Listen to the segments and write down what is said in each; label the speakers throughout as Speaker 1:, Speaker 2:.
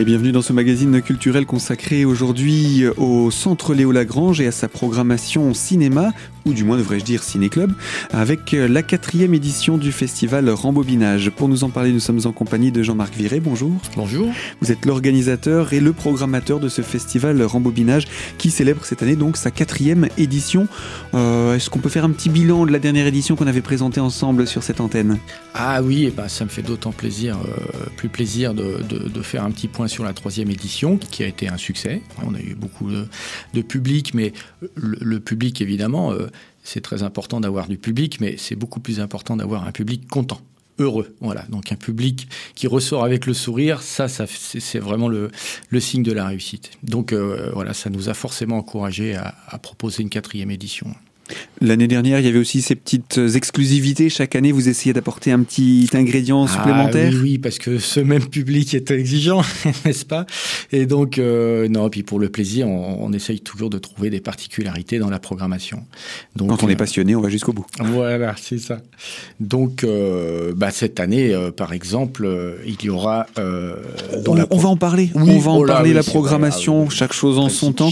Speaker 1: Et bienvenue dans ce magazine culturel consacré aujourd'hui au Centre Léo Lagrange et à sa programmation cinéma, ou du moins devrais-je dire ciné-club, avec la quatrième édition du festival Rembobinage. Pour nous en parler, nous sommes en compagnie de Jean-Marc Viré. Bonjour.
Speaker 2: Bonjour.
Speaker 1: Vous êtes l'organisateur et le programmateur de ce festival Rembobinage qui célèbre cette année donc sa quatrième édition. Euh, Est-ce qu'on peut faire un petit bilan de la dernière édition qu'on avait présentée ensemble sur cette antenne?
Speaker 2: Ah oui, et ben, ça me fait d'autant plaisir, euh, plus plaisir de, de, de faire un petit point sur la troisième édition, qui a été un succès. On a eu beaucoup de, public, mais le, public, évidemment, euh, c'est très important d'avoir du public, mais c'est beaucoup plus important d'avoir un public content heureux. Voilà, donc un public qui ressort avec le sourire, ça, c'est vraiment le, le, signe de la réussite. Donc euh, voilà, ça nous a forcément encouragé à, à proposer une quatrième édition.
Speaker 1: L'année dernière, il y avait aussi ces petites exclusivités. Chaque année, vous essayez d'apporter un petit ingrédient supplémentaire.
Speaker 2: Ah, oui, oui, parce que ce même public est exigeant, n'est-ce pas? Et donc, euh, non, puis pour le plaisir, on, on, essaye toujours de trouver des particularités dans la programmation.
Speaker 1: Donc, Quand on est passionné, on va jusqu'au bout.
Speaker 2: Voilà, c'est ça. Donc, euh, bah, cette année, euh, par exemple, il y aura.
Speaker 1: Euh, on, la... on, va en parler. Oui, on va en oh là, parler, oui, la programmation, vrai, chaque chose en son temps.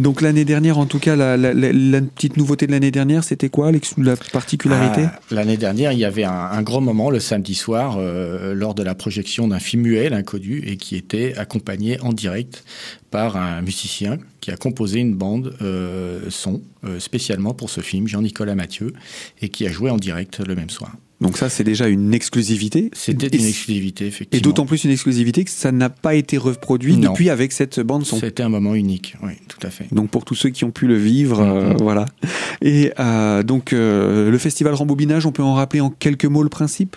Speaker 1: donc, l'année dernière, en tout cas, la, la, la, la petite nouveauté de l'année dernière, c'était quoi la particularité?
Speaker 2: Ah, L'année dernière, il y avait un, grand moment le samedi soir euh, lors de la projection d'un film muet, l'inconnu, et qui était accompagné en direct par un musicien qui a composé une bande euh, son euh, spécialement pour ce film, Jean-Nicolas Mathieu, et qui a joué en direct le même soir.
Speaker 1: Donc ça, c'est déjà une exclusivité.
Speaker 2: C'était une exclusivité, effectivement.
Speaker 1: Et d'autant plus une exclusivité que ça n'a pas été reproduit non. depuis avec cette bande son.
Speaker 2: C'était un moment unique, oui, tout à fait.
Speaker 1: Donc pour tous ceux qui ont pu le vivre, mm -hmm. euh, voilà. Et euh, donc euh, le festival Rembobinage, on peut en rappeler en quelques mots le principe?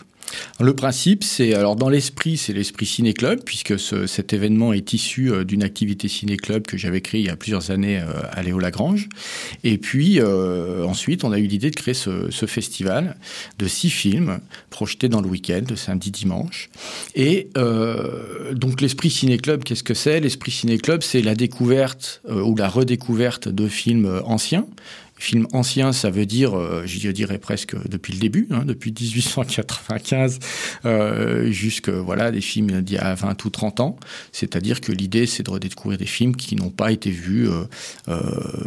Speaker 2: Le principe, c'est alors dans l'esprit, c'est l'esprit ciné club puisque ce, cet événement est issu euh, d'une activité ciné club que j'avais créée il y a plusieurs années euh, à Léo Lagrange. Et puis euh, ensuite, on a eu l'idée de créer ce, ce, festival de six films projetés dans le week-end, de samedi dimanche. Et donc l'esprit ciné club, qu'est-ce que c'est? L'esprit ciné club, c'est la découverte ou la redécouverte de films anciens film ancien, ça veut dire, euh, je dirais presque depuis le début, hein, depuis 1895 euh, jusque voilà des films d'il y a 20 ou 30 ans. C'est-à-dire que l'idée, c'est de redécouvrir des films qui n'ont pas été vus euh, euh,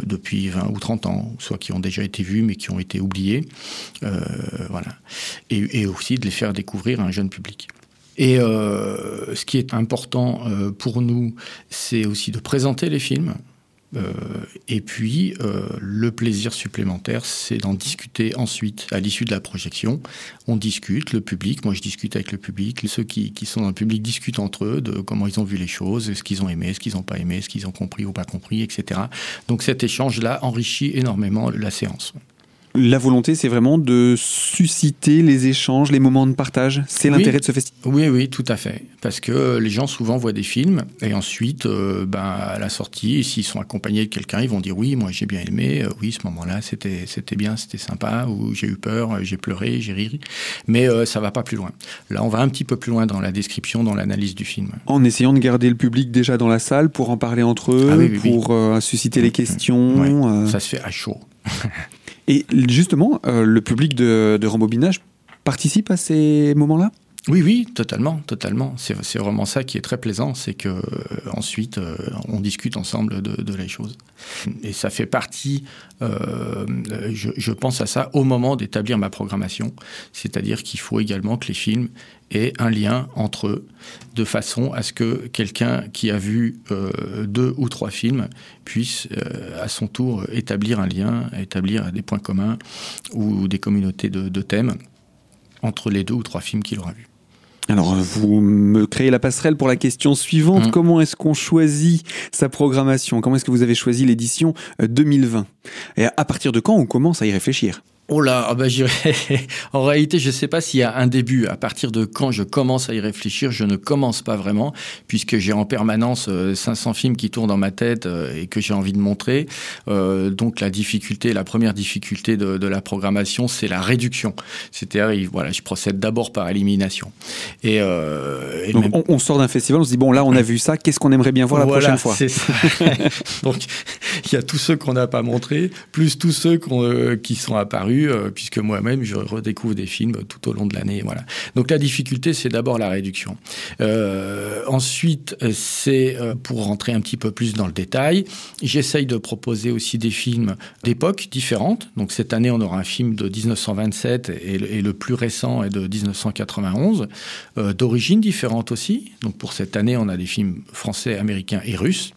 Speaker 2: depuis 20 ou 30 ans, soit qui ont déjà été vus mais qui ont été oubliés. Voilà. Et, aussi de les faire découvrir à un jeune public. Et ce qui est important pour nous, c'est aussi de présenter les films. Euh, et puis, euh, le plaisir supplémentaire, c'est d'en discuter ensuite, à l'issue de la projection. On discute, le public, moi je discute avec le public, ceux qui, qui sont dans le public discutent entre eux de comment ils ont vu les choses, ce qu'ils ont aimé, ce qu'ils n'ont pas aimé, ce qu'ils ont compris ou pas compris, etc. Donc cet échange-là enrichit énormément la séance.
Speaker 1: La volonté, c'est vraiment de susciter les échanges, les moments de partage. C'est oui, l'intérêt de ce festival.
Speaker 2: Oui, oui, tout à fait. Parce que les gens souvent voient des films et ensuite, euh, ben, à la sortie, s'ils sont accompagnés de quelqu'un, ils vont dire oui, moi j'ai bien aimé, euh, oui, ce moment-là, c'était c'était bien, c'était sympa, ou j'ai eu peur, j'ai pleuré, j'ai ri. Mais euh, ça va pas plus loin. Là, on va un petit peu plus loin dans la description, dans l'analyse du film.
Speaker 1: En essayant de garder le public déjà dans la salle pour en parler entre eux, ah, oui, oui, pour susciter les questions.
Speaker 2: Ça se fait à chaud.
Speaker 1: Et justement, euh, le public de, de rembobinage participe à ces moments-là?
Speaker 2: Oui, oui, totalement, totalement. C'est vraiment ça qui est très plaisant, c'est que euh, ensuite euh, on discute ensemble de, de, les choses. Et ça fait partie, euh, je, je, pense à ça au moment d'établir ma programmation, c'est-à-dire qu'il faut également que les films aient un lien entre eux, de façon à ce que quelqu'un qui a vu euh, deux ou trois films puisse euh, à son tour établir un lien, établir des points communs ou des communautés de, de thèmes entre les deux ou trois films qu'il aura vus.
Speaker 1: Alors, vous me créez la passerelle pour la question suivante. Mmh. Comment est-ce qu'on choisit sa programmation? Comment est-ce que vous avez choisi l'édition 2020 Et à partir de quand on commence à y réfléchir?
Speaker 2: Oh là, ah bah, en réalité, je ne sais pas s'il y a un début. À partir de quand je commence à y réfléchir, je ne commence pas vraiment, puisque j'ai en permanence 500 films qui tournent dans ma tête et que j'ai envie de montrer. Euh, donc la difficulté, la première difficulté de, de la programmation, c'est la réduction. C'est-à-dire, voilà, je procède d'abord par élimination.
Speaker 1: Et, euh, et donc même... on, on, sort d'un festival, on se dit bon là, on a vu ça, qu'est-ce qu'on aimerait bien voir la
Speaker 2: voilà,
Speaker 1: prochaine fois?
Speaker 2: Donc il y a tous ceux qu'on n'a pas montrés, plus tous ceux qu euh, qui sont apparus disparu, puisque moi-même, je redécouvre des films tout au long de l'année. Voilà. Donc la difficulté, c'est d'abord la réduction. ensuite, c'est pour rentrer un petit peu plus dans le détail, j'essaye de proposer aussi des films d'époques différentes. Donc cette année, on aura un film de 1927 et le, plus récent est de 1991, d'origine différente aussi. Donc pour cette année, on a des films français, américains et russes,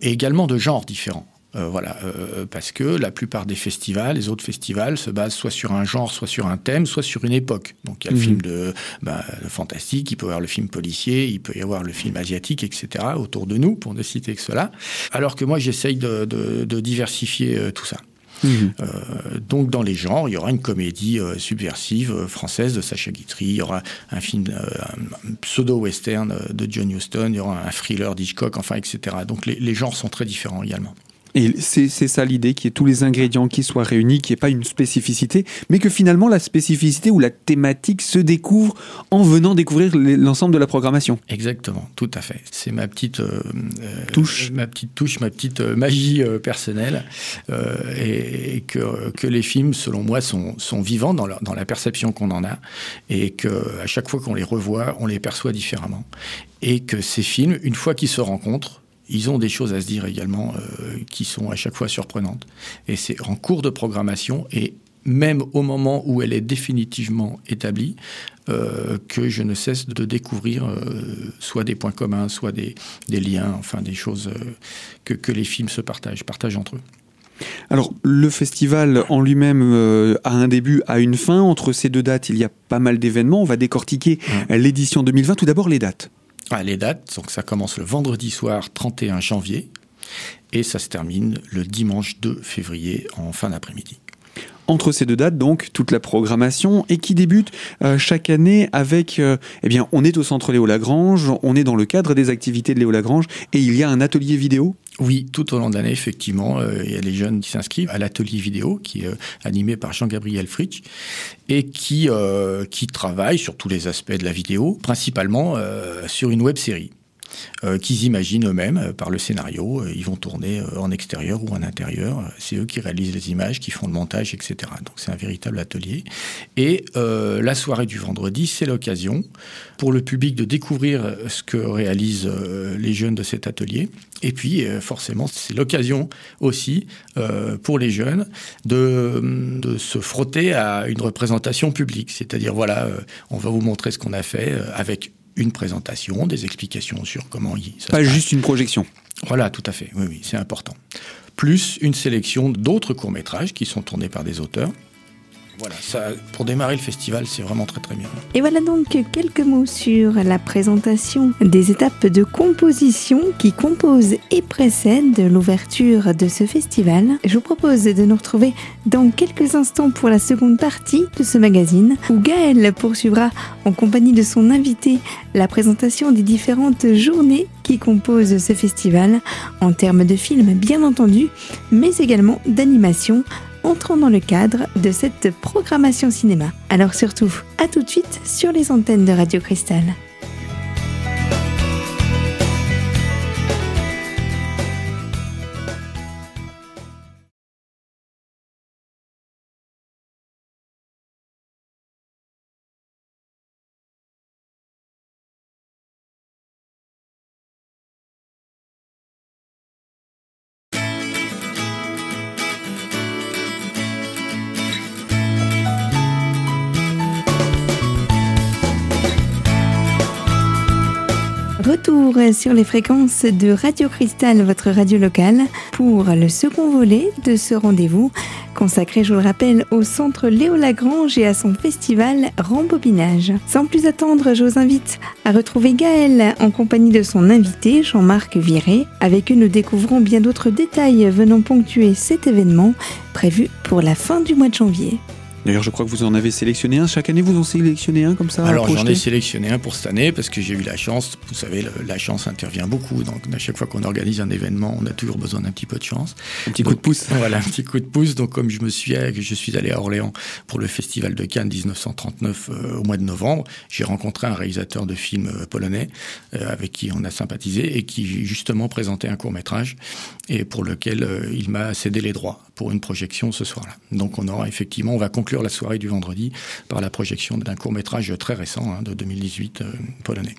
Speaker 2: et également de genres différents. Euh, voilà, euh, parce que la plupart des festivals, les autres festivals, se basent soit sur un genre, soit sur un thème, soit sur une époque. Donc il y a le mhm. film de, bah, fantastique, il peut y avoir le film policier, il peut y avoir le film asiatique, etc. autour de nous, pour ne citer que cela. Alors que moi, j'essaye de, diversifier euh, tout ça. Mhm. donc dans les genres, il y aura une comédie subversive française de Sacha Guitry, il y aura un film un pseudo-western de John Huston, il y aura un thriller d'Hitchcock, enfin etc. Donc les genres sont très différents également.
Speaker 1: Et c'est ça l'idée, qu'il y ait tous les ingrédients qui soient réunis, qu'il n'y ait pas une spécificité, mais que finalement la spécificité ou la thématique se découvre en venant découvrir l'ensemble de la programmation.
Speaker 2: Exactement, tout à fait. C'est ma petite euh, euh, touche, ma petite touche, ma petite euh, magie personnelle, et, que, que, les films, selon moi, sont, sont vivants dans, dans la perception qu'on en a, et que à chaque fois qu'on les revoit, on les perçoit différemment, et que ces films, une fois qu'ils se rencontrent ils ont des choses à se dire également euh, qui sont à chaque fois surprenantes. Et c'est en cours de programmation et même au moment où elle est définitivement établie, euh, que je ne cesse de découvrir euh, soit des points communs, soit des, liens, enfin des choses que, que, les films se partagent, partagent entre eux.
Speaker 1: Alors, le festival en lui-même a un début, a une fin. Entre ces deux dates, il y a pas mal d'événements. On va décortiquer l'édition 2020. Tout d'abord, les dates.
Speaker 2: Les dates, donc ça commence le vendredi soir 31 janvier et ça se termine le dimanche 2 février en fin d'après-midi
Speaker 1: entre ces deux dates, donc toute la programmation et qui débute euh, chaque année avec, euh, eh bien, on est au centre Léo Lagrange, on est dans le cadre des activités de Léo Lagrange et il y a un atelier vidéo.
Speaker 2: Oui, tout au long de l'année, effectivement, euh, il y a les jeunes qui s'inscrivent à l'atelier vidéo qui est animé par Jean-Gabriel Fritsch et qui, qui travaille sur tous les aspects de la vidéo, principalement sur une web série. Euh, qu'ils imaginent eux-mêmes euh, par le scénario. Euh, ils vont tourner en extérieur ou en intérieur. C'est eux qui réalisent les images, qui font le montage, etc. Donc c'est un véritable atelier. Et la soirée du vendredi, c'est l'occasion pour le public de découvrir ce que réalisent les jeunes de cet atelier. Et puis, forcément, c'est l'occasion aussi pour les jeunes de, de, se frotter à une représentation publique. C'est-à-dire, voilà, on va vous montrer ce qu'on a fait avec une présentation, des explications sur comment
Speaker 1: il. Pas juste une projection.
Speaker 2: Voilà, tout à fait. Oui, oui, c'est important. Plus une sélection d'autres courts métrages qui sont tournés par des auteurs. Voilà, pour démarrer le festival, c'est vraiment très très bien.
Speaker 3: Et voilà donc quelques mots sur la présentation des étapes de composition qui composent et précèdent l'ouverture de ce festival. Je vous propose de nous retrouver dans quelques instants pour la seconde partie de ce magazine où Gaël poursuivra en compagnie de son invité la présentation des différentes journées qui composent ce festival en termes de films bien entendu, mais également d'animation entrons dans le cadre de cette programmation cinéma. Alors surtout, à tout de suite sur les antennes de Radio Cristal. Retour sur les fréquences de Radio Cristal, votre radio locale, pour le second volet de ce rendez-vous consacré, je vous le rappelle, au centre Léo Lagrange et à son festival Rembobinage. Sans plus attendre, je vous invite à retrouver Gaël en compagnie de son invité Jean-Marc Viré. Avec eux, nous découvrons bien d'autres détails venant ponctuer cet événement prévu pour la fin du mois de janvier.
Speaker 1: D'ailleurs, je crois que vous en avez sélectionné un. Chaque année, vous en sélectionnez un comme ça
Speaker 2: Alors, j'en ai sélectionné un pour cette année parce que j'ai eu la chance. Vous savez, la chance intervient beaucoup. Donc, à chaque fois qu'on organise un événement, on a toujours besoin d'un petit peu de chance.
Speaker 1: Un petit coup de pouce.
Speaker 2: Voilà, un petit coup de pouce. Donc, comme je me suis, je suis allé à Orléans pour le Festival de Cannes 1939 euh, au mois de novembre, j'ai rencontré un réalisateur de films euh, polonais euh, avec qui on a sympathisé et qui justement présentait un court métrage et pour lequel il m'a cédé les droits pour une projection ce soir-là. Donc, on aura effectivement, on va conclure la soirée du vendredi par la projection d'un court métrage très récent hein, de 2018 euh, polonais.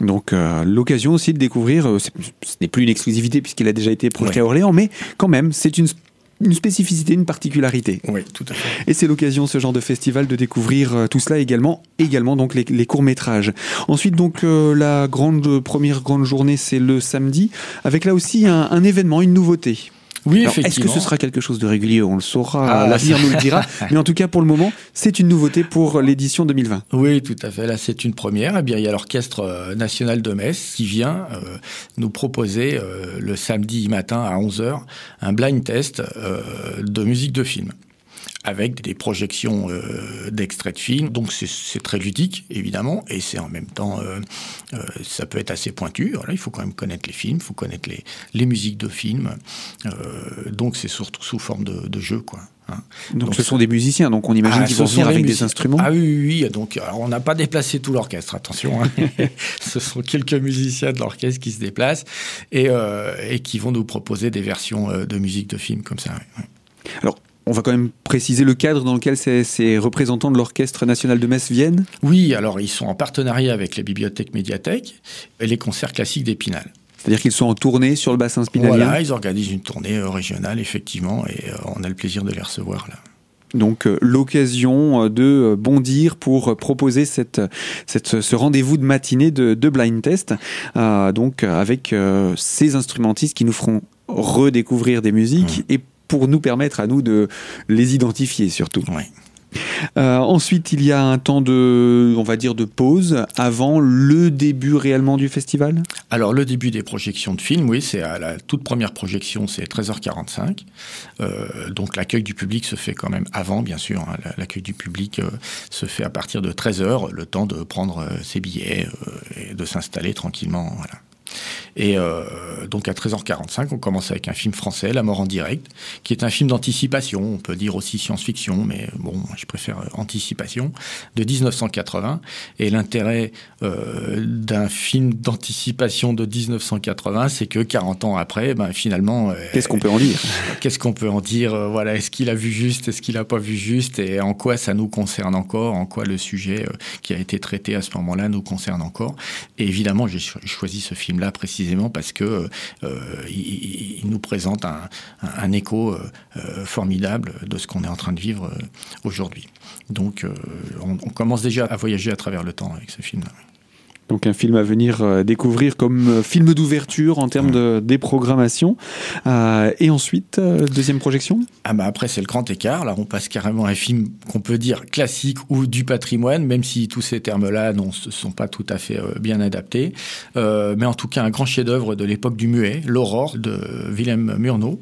Speaker 1: Donc euh, l'occasion aussi de découvrir, euh, ce n'est plus une exclusivité puisqu'il a déjà été projeté à Orléans, mais quand même c'est une une spécificité, une particularité.
Speaker 2: Oui, tout à fait.
Speaker 1: Et c'est l'occasion, ce genre de festival, de découvrir tout cela également, également donc les, courts métrages. Ensuite, donc la grande première grande journée, c'est le samedi, avec là aussi un, un événement, une nouveauté.
Speaker 2: Oui, effectivement.
Speaker 1: Est-ce que ce sera quelque chose de régulier? On le saura, ah, l'avenir nous le dira. Mais en tout cas, pour le moment, c'est une nouveauté pour l'édition 2020.
Speaker 2: Oui, tout à fait. Là, c'est une première. Eh bien, il y a l'Orchestre euh, national de Metz qui vient euh, nous proposer euh, le samedi matin à 11h un blind test de musique de film avec des projections euh, d'extraits de films. Donc c'est très ludique, évidemment, et c'est en même temps, euh, euh, ça peut être assez pointu. Voilà, il faut quand même connaître les films, il faut connaître les, les musiques de films. donc c'est surtout sous forme de, de jeu, quoi.
Speaker 1: Hein. Donc, ce sont des musiciens, donc on imagine ah, qu'ils vont venir avec des instruments.
Speaker 2: Ah oui, oui, donc on n'a pas déplacé tout l'orchestre, attention. Hein. ce sont quelques musiciens de l'orchestre qui se déplacent et, et, qui vont nous proposer des versions de musique de films comme ça.
Speaker 1: Alors on va quand même préciser le cadre dans lequel ces, représentants de l'Orchestre national de Metz viennent?
Speaker 2: Oui, alors ils sont en partenariat avec les bibliothèques médiathèques et les concerts classiques d'Épinal.
Speaker 1: C'est-à-dire qu'ils sont en tournée sur le bassin spinalien?
Speaker 2: Voilà, ils organisent une tournée euh, régionale, effectivement, et euh, on a le plaisir de les recevoir là.
Speaker 1: Donc euh, l'occasion de bondir pour proposer cette, ce rendez-vous de matinée de, blind test, donc avec ces instrumentistes qui nous feront redécouvrir des musiques mmh. et pour nous permettre à nous de les identifier surtout. Euh, ensuite, il y a un temps de, on va dire, de pause avant le début réellement du festival?
Speaker 2: Alors, le début des projections de films, oui, c'est à la toute première projection, c'est 13h45. Euh, donc, l'accueil du public se fait quand même avant, bien sûr. Hein. L'accueil du public euh, se fait à partir de 13h, le temps de prendre ses billets et de s'installer tranquillement. Voilà. Et euh, donc à 13h45, on commence avec un film français, La mort en direct, qui est un film d'anticipation, on peut dire aussi science-fiction, mais bon, je préfère euh, anticipation, de 1980. Et l'intérêt euh, d'un film d'anticipation de 1980, c'est que 40 ans après, ben, finalement...
Speaker 1: Qu'est-ce qu'on peut en dire?
Speaker 2: Qu'est-ce qu'on peut en dire? Voilà, est-ce qu'il a vu juste, est-ce qu'il n'a pas vu juste, et en quoi ça nous concerne encore, en quoi le sujet qui a été traité à ce moment-là nous concerne encore? Et évidemment, j'ai choisi ce film-là précisément parce que euh, il, nous présente un, écho euh, formidable de ce qu'on est en train de vivre euh, aujourd'hui. Donc on, on, commence déjà à voyager à travers le temps avec ce film-là.
Speaker 1: Donc un film à venir euh, découvrir comme euh, film d'ouverture en termes de déprogrammation. Euh, et ensuite, deuxième projection?
Speaker 2: Ah bah Après, c'est le grand écart. Là, on passe carrément à un film qu'on peut dire classique ou du patrimoine, même si tous ces termes-là ne sont pas tout à fait bien adaptés. mais en tout cas, un grand chef-d'œuvre de l'époque du muet, L'Aurore de Willem Murnau,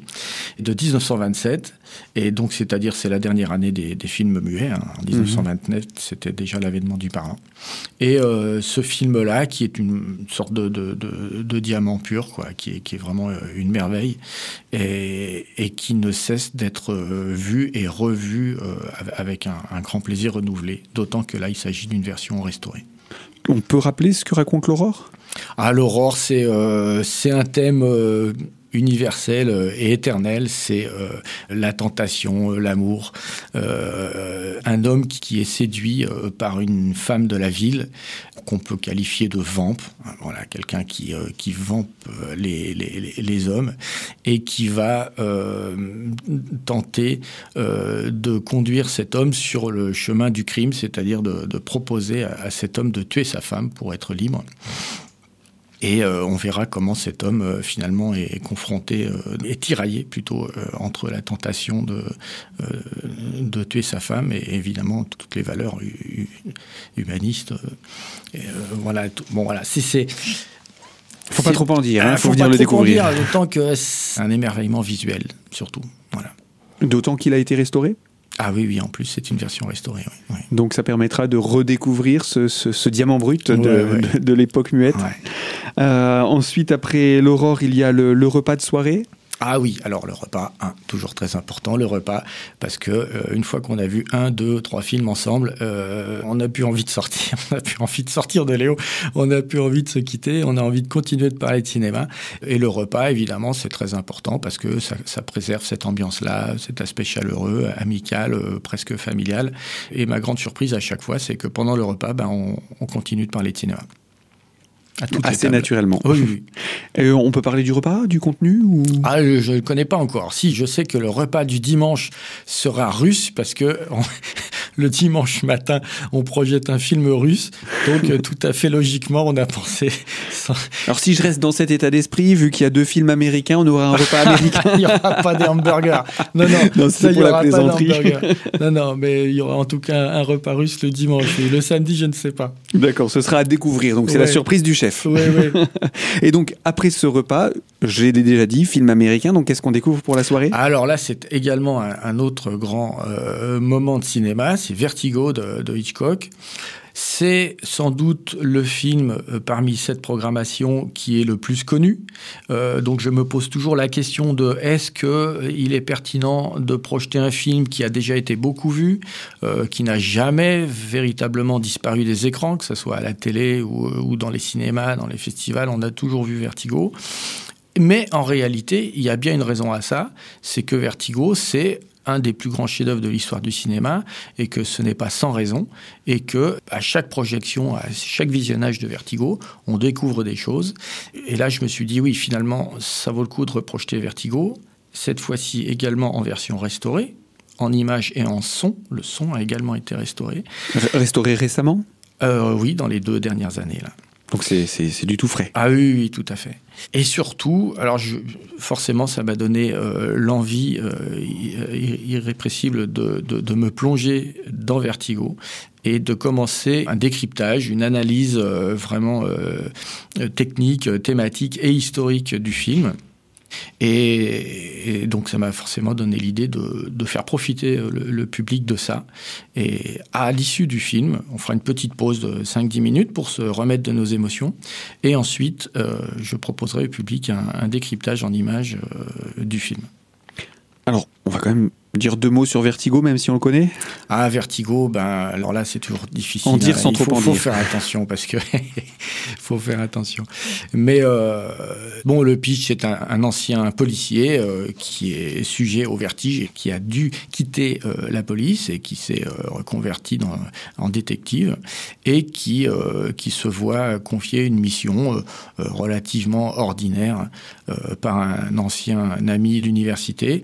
Speaker 2: de 1927. Et donc, c'est-à-dire, c'est la dernière année des, films muets. Hein. En 1929, mhm. c'était déjà l'avènement du parlant. Et ce film là qui est une sorte de, diamant pur, quoi, qui est, qui est vraiment euh, une merveille, et, qui ne cesse d'être euh, vu et revu euh, avec un, grand plaisir renouvelé, d'autant que là, il s'agit d'une version restaurée.
Speaker 1: On peut rappeler ce que raconte l'aurore?
Speaker 2: Ah, l'aurore, c'est c'est un thème universel euh, et éternel, c'est euh, la tentation, euh, l'amour. un homme qui est séduit par une femme de la ville qu'on peut qualifier de vamp, voilà, quelqu'un qui, qui vampe les, les, hommes et qui va tenter de conduire cet homme sur le chemin du crime, c'est-à-dire de, proposer à cet homme de tuer sa femme pour être libre. Et euh, on verra comment cet homme euh, finalement est, confronté, euh, est tiraillé plutôt entre la tentation de, de tuer sa femme et évidemment toutes les valeurs humanistes. voilà, bon voilà, c'est
Speaker 1: faut pas trop en dire, il hein, faut, venir le découvrir.
Speaker 2: D'autant que c'est un émerveillement visuel, surtout. Voilà.
Speaker 1: D'autant qu'il a été restauré?
Speaker 2: Ah oui, oui, en plus, c'est une version restaurée.
Speaker 1: Donc ça permettra de redécouvrir ce, diamant brut de, l'époque muette. Euh, ensuite, après l'aurore, il y a le repas de soirée.
Speaker 2: Ah oui, alors le repas, toujours très important, le repas, parce que euh, une fois qu'on a vu un, deux, trois films ensemble, euh, on n'a plus envie de sortir, on n'a plus envie de sortir de Léo, on n'a plus envie de se quitter, on a envie de continuer de parler de cinéma. Et le repas, évidemment, c'est très important parce que ça, préserve cette ambiance-là, cet aspect chaleureux, amical, euh, presque familial. Et ma grande surprise à chaque fois, c'est que pendant le repas, ben, on, on continue de parler de cinéma.
Speaker 1: Assez naturellement.
Speaker 2: Oui,
Speaker 1: on peut parler du repas, du contenu ou...
Speaker 2: Ah, je ne le connais pas encore. Si, je sais que le repas du dimanche sera russe parce que le dimanche matin, on projette un film russe. Donc, euh, tout à fait logiquement, on a pensé.
Speaker 1: Alors, si je reste dans cet état d'esprit, vu qu'il y a deux films américains, on aura un repas américain.
Speaker 2: il n'y aura pas d'hamburger. Non, non,
Speaker 1: non c'est pour la plaisanterie.
Speaker 2: non, non, mais il y aura en tout cas un repas russe le dimanche. le samedi, je ne sais pas.
Speaker 1: D'accord, ce sera à découvrir. Donc, c'est la surprise du chef.
Speaker 2: Oui, oui.
Speaker 1: Et donc, après ce repas, j'ai déjà dit, film américain. Donc, qu'est-ce qu'on découvre pour la soirée?
Speaker 2: Alors là, c'est également un, autre grand euh, moment de cinéma c'est Vertigo de, Hitchcock. C'est sans doute le film euh, parmi cette programmation qui est le plus connu. Euh, donc je me pose toujours la question de est-ce qu'il est pertinent de projeter un film qui a déjà été beaucoup vu, qui n'a jamais véritablement disparu des écrans, que ce soit à la télé ou dans les cinémas, dans les festivals, on a toujours vu Vertigo. Mais en réalité, il y a bien une raison à ça, c'est que Vertigo, c'est un des plus grands chefs-d'œuvre de l'histoire du cinéma et que ce n'est pas sans raison et que à chaque projection, à chaque visionnage de Vertigo, on découvre des choses. Et là, je me suis dit oui, finalement, ça vaut le coup de reprojeter Vertigo. Cette fois-ci également en version restaurée, en images et en son. Le son a également été restauré.
Speaker 1: Restauré récemment?
Speaker 2: Euh, Oui, dans les deux dernières années là.
Speaker 1: Donc c'est du tout frais.
Speaker 2: Ah oui, oui, tout à fait. Et surtout, alors je, forcément, ça m'a donné euh, l'envie euh, irrépressible de, de, me plonger dans Vertigo et de commencer un décryptage, une analyse euh, vraiment technique, thématique et historique du film. Et, donc ça m'a forcément donné l'idée de, faire profiter le, public de ça. Et à l'issue du film, on fera une petite pause de 5-10 minutes pour se remettre de nos émotions. Et ensuite, euh, je proposerai au public un, décryptage en images euh, du film.
Speaker 1: Alors, on va quand même dire deux mots sur Vertigo, même si on le connaît?
Speaker 2: Ah, Vertigo, ben, alors là, c'est toujours difficile.
Speaker 1: En dire sans
Speaker 2: Il
Speaker 1: trop
Speaker 2: faut,
Speaker 1: en
Speaker 2: faut faire attention parce que faut faire attention. Mais euh, bon, le pitch, c'est un, ancien policier euh, qui est sujet au vertige et qui a dû quitter euh, la police et qui s'est reconverti dans, en détective et qui, qui se voit confier une mission relativement ordinaire par un ancien ami d'université,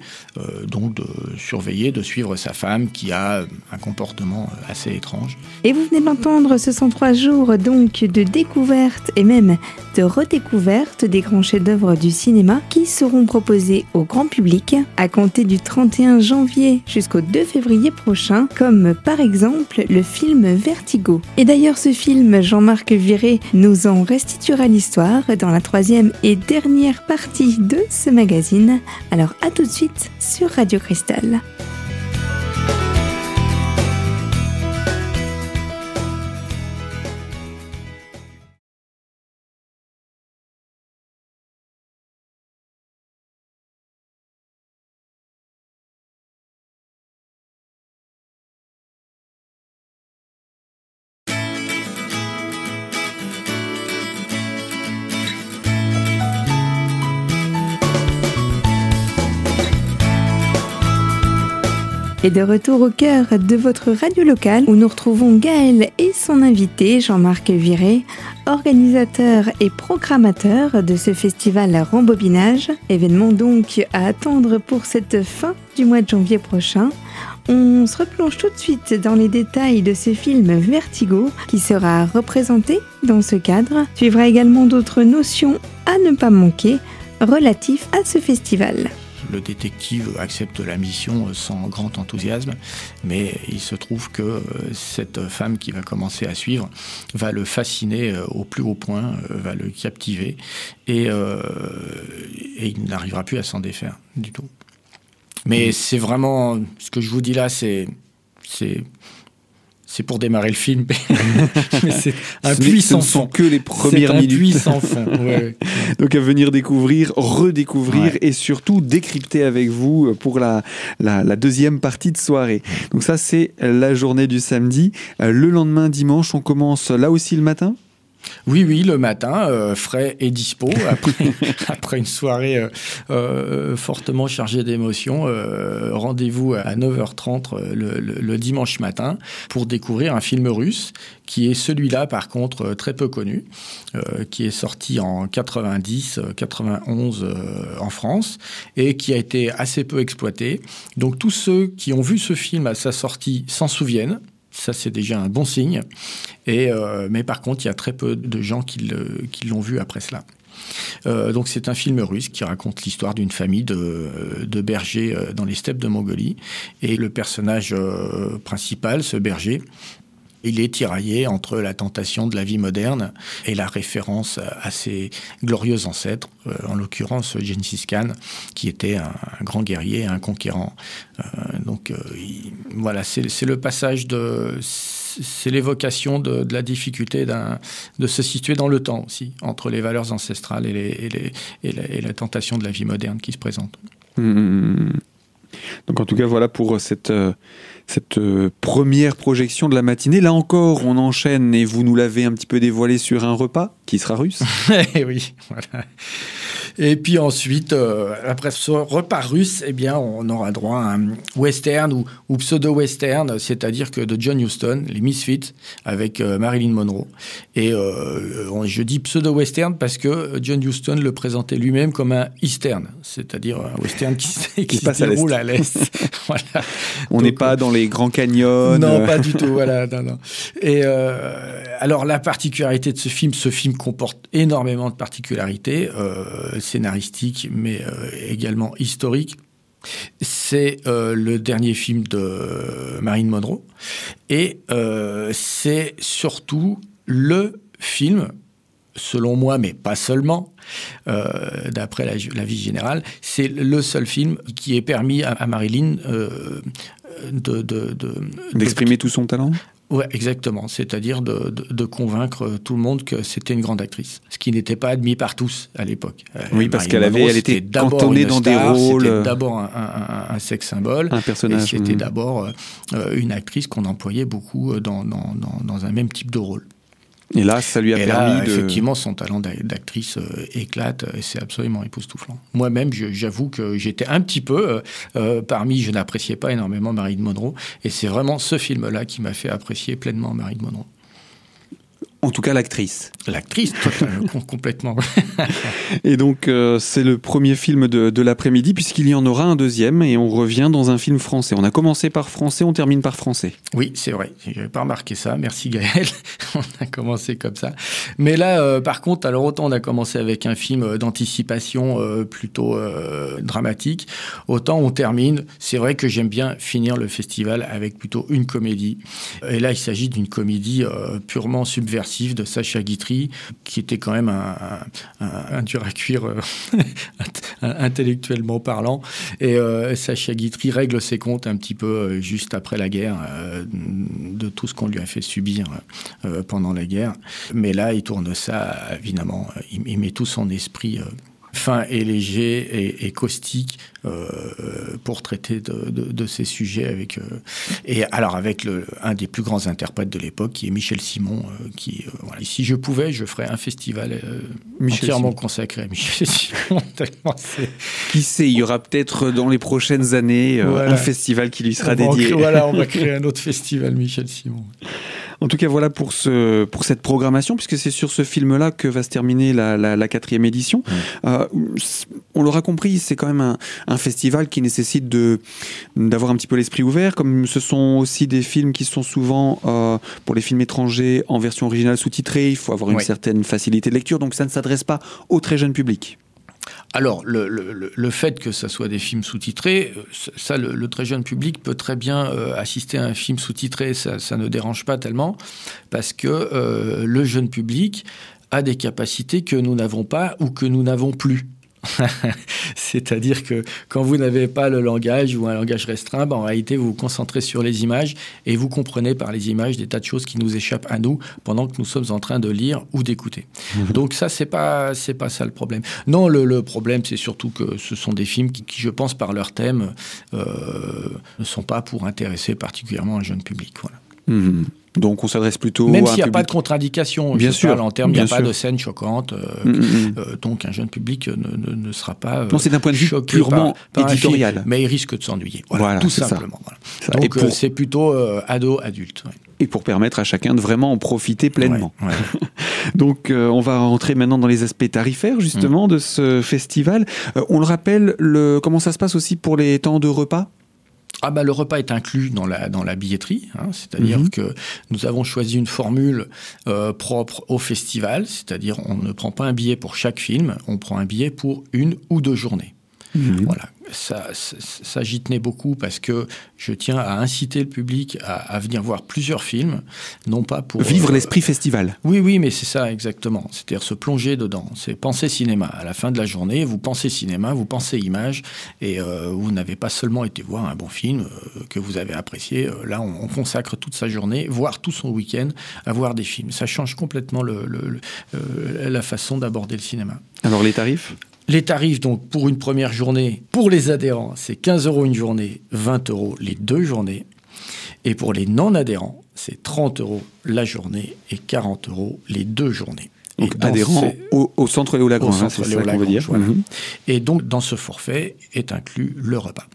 Speaker 2: donc de surveiller, de suivre sa femme qui a un comportement assez étrange.
Speaker 3: Et vous venez de l'entendre, ce sont trois jours donc de découverte et même de redécouverte des grands chefs-d'œuvre du cinéma qui seront proposés au grand public à compter du 31 janvier jusqu'au 2 février prochain, comme par exemple le film Vertigo. Et d'ailleurs, ce film, Jean-Marc Viré nous en restituera l'histoire dans la troisième et dernière partie de ce magazine. Alors à tout de suite sur Radio Cristal. да Et de retour au cœur de votre radio locale où nous retrouvons Gaël et son invité Jean-Marc Viré, organisateur et programmateur de ce festival Rembobinage, événement donc à attendre pour cette fin du mois de janvier prochain. On se replonge tout de suite dans les détails de ce film Vertigo qui sera représenté dans ce cadre. Suivra également d'autres notions à ne pas manquer relatifs à ce festival
Speaker 2: le détective accepte la mission sans grand enthousiasme, mais il se trouve que euh, cette femme qui va commencer à suivre va le fasciner euh, au plus haut point, euh, va le captiver, et, il n'arrivera plus à s'en défaire du tout. Mais c'est vraiment ce que je vous dis là, c'est c'est pour démarrer le film, mais c'est un puissant
Speaker 1: Ce ne sont que les premières
Speaker 2: un
Speaker 1: minutes.
Speaker 2: puissant fond. Ouais.
Speaker 1: Donc à venir découvrir, redécouvrir
Speaker 2: Ouais.
Speaker 1: et surtout décrypter avec vous pour la, la, la deuxième partie de soirée. Donc ça c'est la journée du samedi. Euh, Le lendemain dimanche, on commence là aussi le matin?
Speaker 2: Oui, oui, le matin, euh, frais et dispo, après, après une soirée euh, euh, fortement chargée d'émotions. Rendez-vous à 9h30 euh, le, dimanche matin pour découvrir un film russe qui est celui-là, par contre, très peu connu, qui est sorti en 90, euh, 91 euh, en France et qui a été assez peu exploité. Donc tous ceux qui ont vu ce film à sa sortie s'en souviennent. Ça, c'est déjà un bon signe. Euh, mais par contre, il y a très peu de gens qui l'ont vu après cela. Euh, donc c'est un film russe qui raconte l'histoire d'une famille de, bergers euh, dans les steppes de Mongolie. Et le personnage principal, ce berger, il est tiraillé entre la tentation de la vie moderne et la référence à ses glorieux ancêtres, euh, en l'occurrence Gengis Khan, qui était un, grand guerrier, un conquérant. Euh, donc euh, il- voilà, c'est le passage de... C'est l'évocation de, la difficulté de se situer dans le temps aussi, entre les valeurs ancestrales et, la, tentation de la vie moderne qui se présente.
Speaker 1: Hmm. Donc en tout cas voilà pour cette, cette euh, première projection de la matinée. Là encore, on enchaîne et vous nous l'avez un petit peu dévoilé sur un repas qui sera russe.
Speaker 2: Eh oui, voilà. Et puis ensuite, euh, après ce repas russe, eh bien, on aura droit à un western ou, ou pseudo-western, c'est-à-dire que de John Huston, les Misfits, avec euh, Marilyn Monroe. Et euh, je dis pseudo-western parce que John Huston le présentait lui-même comme un eastern, c'est-à-dire un western qui, se- qui
Speaker 1: se passe à
Speaker 2: se déroule à l'est. voilà.
Speaker 1: On n'est pas dans les grands canyons.
Speaker 2: non, pas du tout. Voilà, non, non. Et euh, alors la particularité de ce film, ce film comporte énormément de particularités euh, scénaristiques, mais euh, également historiques. C'est euh, le dernier film de Marine Monroe et euh, c'est surtout le film, selon moi, mais pas seulement, d'après la, vie générale, c'est le seul film qui ait permis à, Marilyn de, de- de-
Speaker 1: D'exprimer tout son talent?
Speaker 2: Ouais, exactement. C'est-à-dire de, de- de convaincre tout le monde que c'était une grande actrice, ce qui n'était pas admis par tous à l'époque. Euh,
Speaker 1: Oui, parce qu'elle avait- elle était cantonnée dans des
Speaker 2: star,
Speaker 1: rôles,
Speaker 2: C'était
Speaker 1: euh,
Speaker 2: d'abord un, un- un- un sex symbole.
Speaker 1: Un
Speaker 2: Et
Speaker 1: personnage.
Speaker 2: c'était
Speaker 1: hmm.
Speaker 2: d'abord euh, une actrice qu'on employait beaucoup euh, dans, dans, dans, dans un même type de rôle.
Speaker 1: Et là, ça lui a
Speaker 2: Et
Speaker 1: permis
Speaker 2: là,
Speaker 1: de.
Speaker 2: effectivement, son talent d'a- d'actrice euh, éclate et c'est absolument époustouflant. Moi-même, j'avoue que j'étais un petit peu euh, euh, parmi, je n'appréciais pas énormément Marilyn Monroe et c'est vraiment ce film-là qui m'a fait apprécier pleinement Marilyn Monroe.
Speaker 1: En tout cas, l'actrice.
Speaker 2: L'actrice, complètement.
Speaker 1: Et donc, euh, c'est le premier film de, de l'après-midi, puisqu'il y en aura un deuxième, et on revient dans un film français. On a commencé par français, on termine par français.
Speaker 2: Oui, c'est vrai. J'avais pas remarqué ça. Merci Gaël. on a commencé comme ça. Mais là, euh, par contre, alors autant on a commencé avec un film euh, d'anticipation euh, plutôt dramatique, autant on termine. C'est vrai que j'aime bien finir le festival avec plutôt une comédie. Et là, il s'agit d'une comédie purement subversive de Sacha Guitry, qui était quand même un, dur à cuire euh, intellectuellement parlant. Et euh, Sacha Guitry règle ses comptes un petit peu euh, juste après la guerre de tout ce qu'on lui a fait subir pendant la guerre. Mais là, il tourne ça, évidemment, il met tout son esprit. Fin et léger et, et caustique euh, pour traiter de, de- de ces sujets avec euh, et alors avec le, un des plus grands interprètes de l'époque qui est Michel Simon euh, qui euh, voilà. si je pouvais je ferais un festival euh,
Speaker 1: Michel
Speaker 2: entièrement
Speaker 1: Simon.
Speaker 2: consacré à Michel Simon tellement c'est
Speaker 1: Qui sait, il y aura peut-être dans les prochaines années euh,
Speaker 2: Voilà.
Speaker 1: un festival qui lui sera
Speaker 2: on
Speaker 1: dédié.
Speaker 2: créer- voilà on va créer un autre festival Michel Simon
Speaker 1: En tout cas, voilà pour, ce, pour cette programmation, puisque c'est sur ce film-là que va se terminer la, la- la quatrième édition. Euh, on l'aura compris, c'est quand même un, un festival qui nécessite de, d'avoir un petit peu l'esprit ouvert, comme ce sont aussi des films qui sont souvent, euh, pour les films étrangers, en version originale sous-titrée, il faut avoir une
Speaker 2: Oui.
Speaker 1: certaine facilité de lecture, donc ça ne s'adresse pas au très jeune public.
Speaker 2: Alors, le, fait que ça soit des films sous-titrés, euh, ça, le, très jeune public peut très bien euh, assister à un film sous-titré, ça, ça ne dérange pas tellement, parce que euh, le jeune public a des capacités que nous n'avons pas ou que nous n'avons plus. C'est-à-dire que quand vous n'avez pas le langage ou un langage restreint, ben, en réalité, vous vous concentrez sur les images et vous comprenez par les images des tas de choses qui nous échappent à nous pendant que nous sommes en train de lire ou d'écouter. Mhm. Donc ça, c'est pas c'est pas ça le problème. Non, le, problème, c'est surtout que ce sont des films qui, je pense, par leur thème, euh, ne sont pas pour intéresser particulièrement un jeune public. Voilà.
Speaker 1: Mhm. Donc on s'adresse plutôt
Speaker 2: même s'il n'y a pas de contre-indication. Bien sûr, en termes, il n'y a pas de scène choquante. Euh, mm, mm, mm. Euh, donc un jeune public ne, ne, sera pas.
Speaker 1: non, c'est d'un point de vue purement éditorial.
Speaker 2: mais il risque de s'ennuyer. Voilà, tout simplement. Donc c'est plutôt ado adulte.
Speaker 1: Et pour permettre à chacun de vraiment en profiter pleinement. donc on va rentrer maintenant dans les aspects tarifaires justement de ce festival. on le rappelle, le, comment ça se passe aussi pour les temps de repas?
Speaker 2: Ah bah, le repas est inclus dans la, dans la billetterie, hein, c'est-à-dire mhm. que nous avons choisi une formule euh, propre au festival, c'est-à-dire on ne prend pas un billet pour chaque film, on prend un billet pour une ou deux journées. Mhm. Voilà, ça, ça, j'y tenais beaucoup parce que je tiens à inciter le public à, venir voir plusieurs films, non pas pour
Speaker 1: vivre euh, l'esprit festival.
Speaker 2: Oui, oui, mais c'est ça exactement. C'est-à-dire se plonger dedans. C'est penser cinéma. À la fin de la journée, vous pensez cinéma, vous pensez image, et euh, vous n'avez pas seulement été voir un bon film euh, que vous avez apprécié. là, on, consacre toute sa journée, voire tout son week-end, à voir des films. Ça change complètement le, la façon d'aborder le cinéma.
Speaker 1: Alors les tarifs?
Speaker 2: Les tarifs, donc, pour une première journée, pour les adhérents, c'est 15 euros une journée, 20 euros les deux journées. Et pour les non-adhérents, c'est 30 euros la journée et 40 euros les deux journées.
Speaker 1: Donc adhérents au, centre Léo Lagrange, hein, c'est ça qu'on veut dire.
Speaker 2: Et donc dans ce forfait est inclus le repas.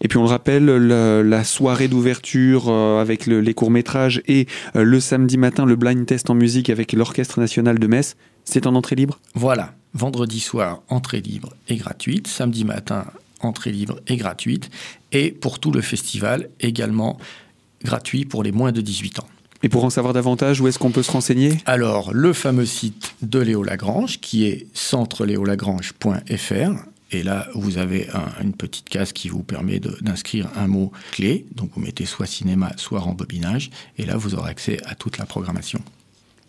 Speaker 1: Et puis on le rappelle, la, soirée d'ouverture euh, avec les courts-métrages et euh, le samedi matin, le blind test en musique avec l'Orchestre national de Metz, c'est en entrée libre?
Speaker 2: Voilà, vendredi soir, entrée libre et gratuite. Samedi matin, entrée libre et gratuite. Et pour tout le festival, également gratuit pour les moins de 18 ans.
Speaker 1: Et pour en savoir davantage, où est-ce qu'on peut se renseigner?
Speaker 2: Alors, le fameux site de Léo Lagrange, qui est centreléolagrange.fr. Et là, vous avez une petite case qui vous permet d'inscrire un mot clé. Donc, vous mettez soit cinéma, soit rembobinage. Et là, vous aurez accès à toute la programmation.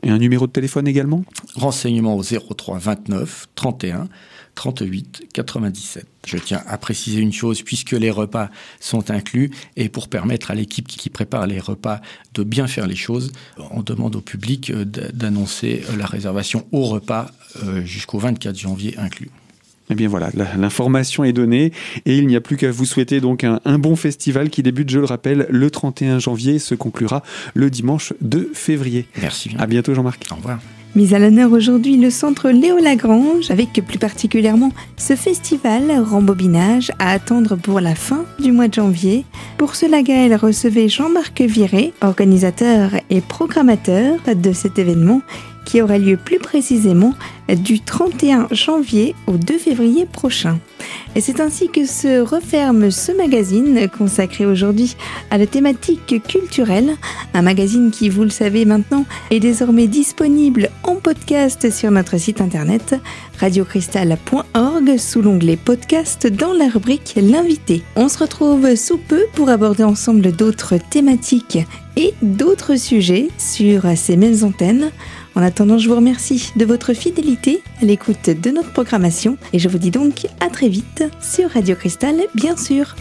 Speaker 1: Et un numéro de téléphone également?
Speaker 2: Renseignement au 03 29 31 38 97. Je tiens à préciser une chose, puisque les repas sont inclus, et pour permettre à l'équipe qui prépare les repas de bien faire les choses, on demande au public euh, d'annoncer la réservation au repas euh, jusqu'au 24 janvier inclus.
Speaker 1: Eh bien voilà, l'information est donnée et il n'y a plus qu'à vous souhaiter donc un, bon festival qui débute, je le rappelle, le 31 janvier et se conclura le dimanche 2 février.
Speaker 2: Merci.
Speaker 1: À bientôt Jean-Marc.
Speaker 2: Au revoir.
Speaker 3: Mise à l'honneur aujourd'hui le centre Léo Lagrange avec plus particulièrement ce festival rembobinage à attendre pour la fin du mois de janvier. Pour cela, Gaël recevait Jean-Marc Viré, organisateur et programmateur de cet événement qui aura lieu plus précisément du 31 janvier au 2 février prochain. Et c'est ainsi que se referme ce magazine consacré aujourd'hui à la thématique culturelle, un magazine qui, vous le savez maintenant, est désormais disponible en podcast sur notre site internet radiocristal.org sous l'onglet podcast dans la rubrique L'invité. On se retrouve sous peu pour aborder ensemble d'autres thématiques et d'autres sujets sur ces mêmes antennes. En attendant, je vous remercie de votre fidélité à l'écoute de notre programmation et je vous dis donc à très vite sur Radio Cristal, bien sûr.